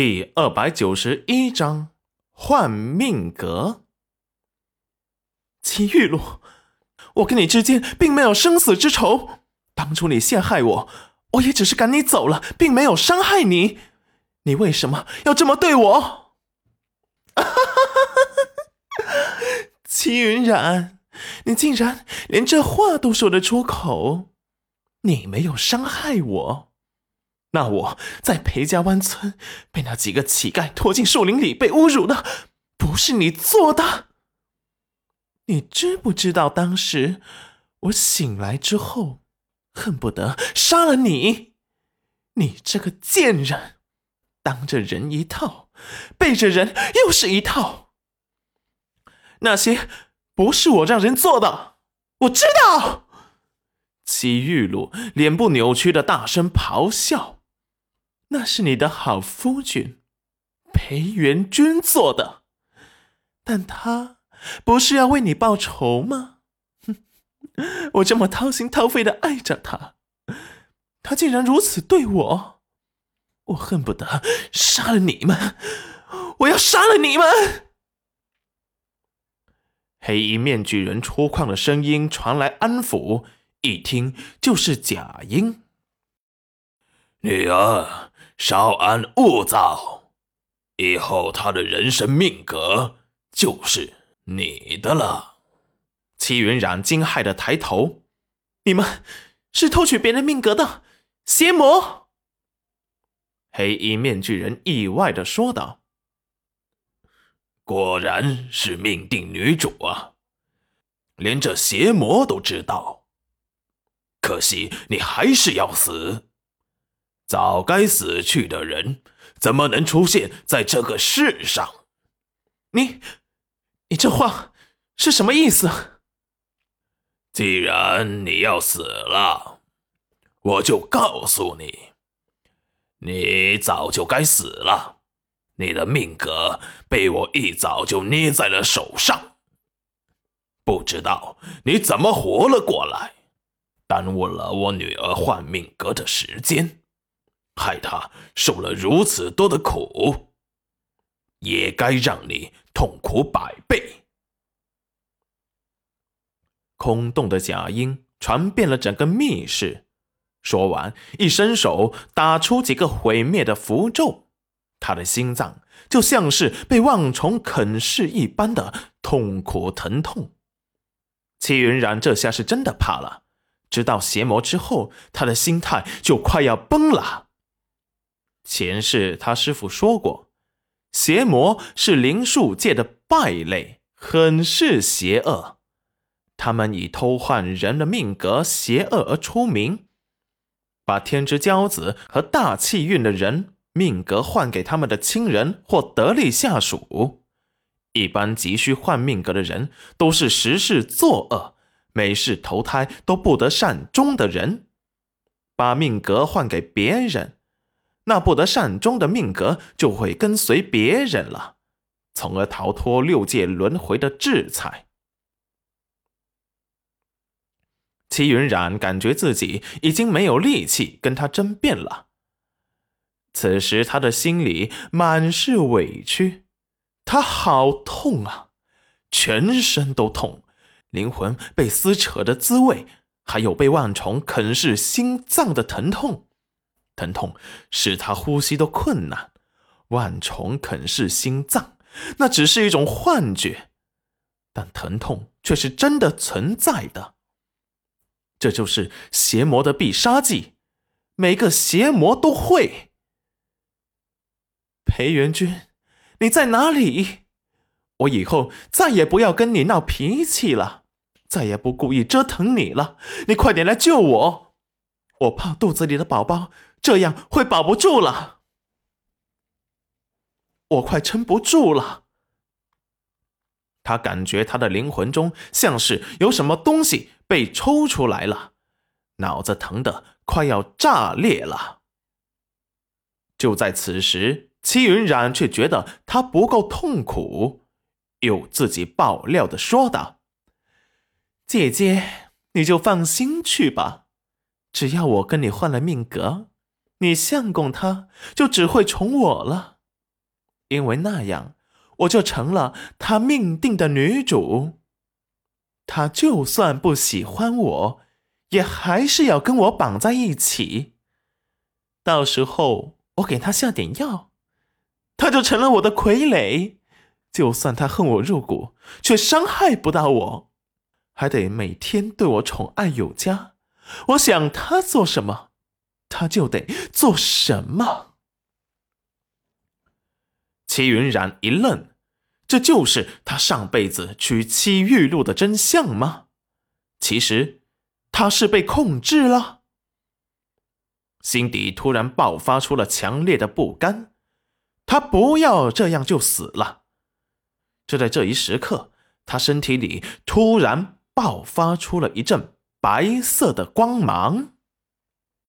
第二百九十一章换命格。齐玉露，我跟你之间并没有生死之仇。当初你陷害我，我也只是赶你走了，并没有伤害你。你为什么要这么对我？齐云染，你竟然连这话都说得出口！你没有伤害我，那我在裴家湾村被那几个乞丐拖进树林里被侮辱的，不是你做的。你知不知道当时我醒来之后，恨不得杀了你？你这个贱人，当着人一套，背着人又是一套。那些不是我让人做的，我知道。齐玉露脸部扭曲的大声咆哮：“那是你的好夫君裴元君做的，但他不是要为你报仇吗？哼，我这么掏心掏肺的爱着他，他竟然如此对我，我恨不得杀了你们！我要杀了你们！”黑衣面具人粗犷的声音传来安抚。一听就是假音。女儿，稍安勿躁，以后他的人生命格就是你的了。戚云染惊骇的抬头：“你们是偷取别人命格的邪魔！”黑衣面具人意外的说道：“果然是命定女主啊，连这邪魔都知道。”可惜你还是要死，早该死去的人怎么能出现在这个世上？你，你这话是什么意思？既然你要死了，我就告诉你，你早就该死了，你的命格被我一早就捏在了手上，不知道你怎么活了过来。耽误了我女儿换命格的时间，害他受了如此多的苦，也该让你痛苦百倍。空洞的假音传遍了整个密室，说完，一伸手打出几个毁灭的符咒，他的心脏就像是被万虫啃噬一般的痛苦疼痛。戚云然这下是真的怕了。知道邪魔之后，他的心态就快要崩了。前世他师傅说过，邪魔是灵术界的败类，很是邪恶。他们以偷换人的命格邪恶而出名，把天之骄子和大气运的人命格换给他们的亲人或得力下属。一般急需换命格的人，都是时事作恶。每世投胎都不得善终的人，把命格换给别人，那不得善终的命格就会跟随别人了，从而逃脱六界轮回的制裁。齐云染感觉自己已经没有力气跟他争辩了，此时他的心里满是委屈，他好痛啊，全身都痛。灵魂被撕扯的滋味，还有被万虫啃噬心脏的疼痛，疼痛使他呼吸都困难。万虫啃噬心脏，那只是一种幻觉，但疼痛却是真的存在的。这就是邪魔的必杀技，每个邪魔都会。裴元君，你在哪里？我以后再也不要跟你闹脾气了，再也不故意折腾你了。你快点来救我，我怕肚子里的宝宝这样会保不住了，我快撑不住了。他感觉他的灵魂中像是有什么东西被抽出来了，脑子疼得快要炸裂了。就在此时，戚云染却觉得他不够痛苦。又自己爆料的说道：“姐姐，你就放心去吧，只要我跟你换了命格，你相公他就只会宠我了。因为那样我就成了他命定的女主。他就算不喜欢我，也还是要跟我绑在一起。到时候我给他下点药，他就成了我的傀儡。就算他恨我入骨，却伤害不到我，还得每天对我宠爱有加。我想他做什么，他就得做什么。齐云冉一愣，这就是他上辈子娶妻玉露的真相吗？其实他是被控制了，心底突然爆发出了强烈的不甘。他不要这样就死了。就在这一时刻，他身体里突然爆发出了一阵白色的光芒。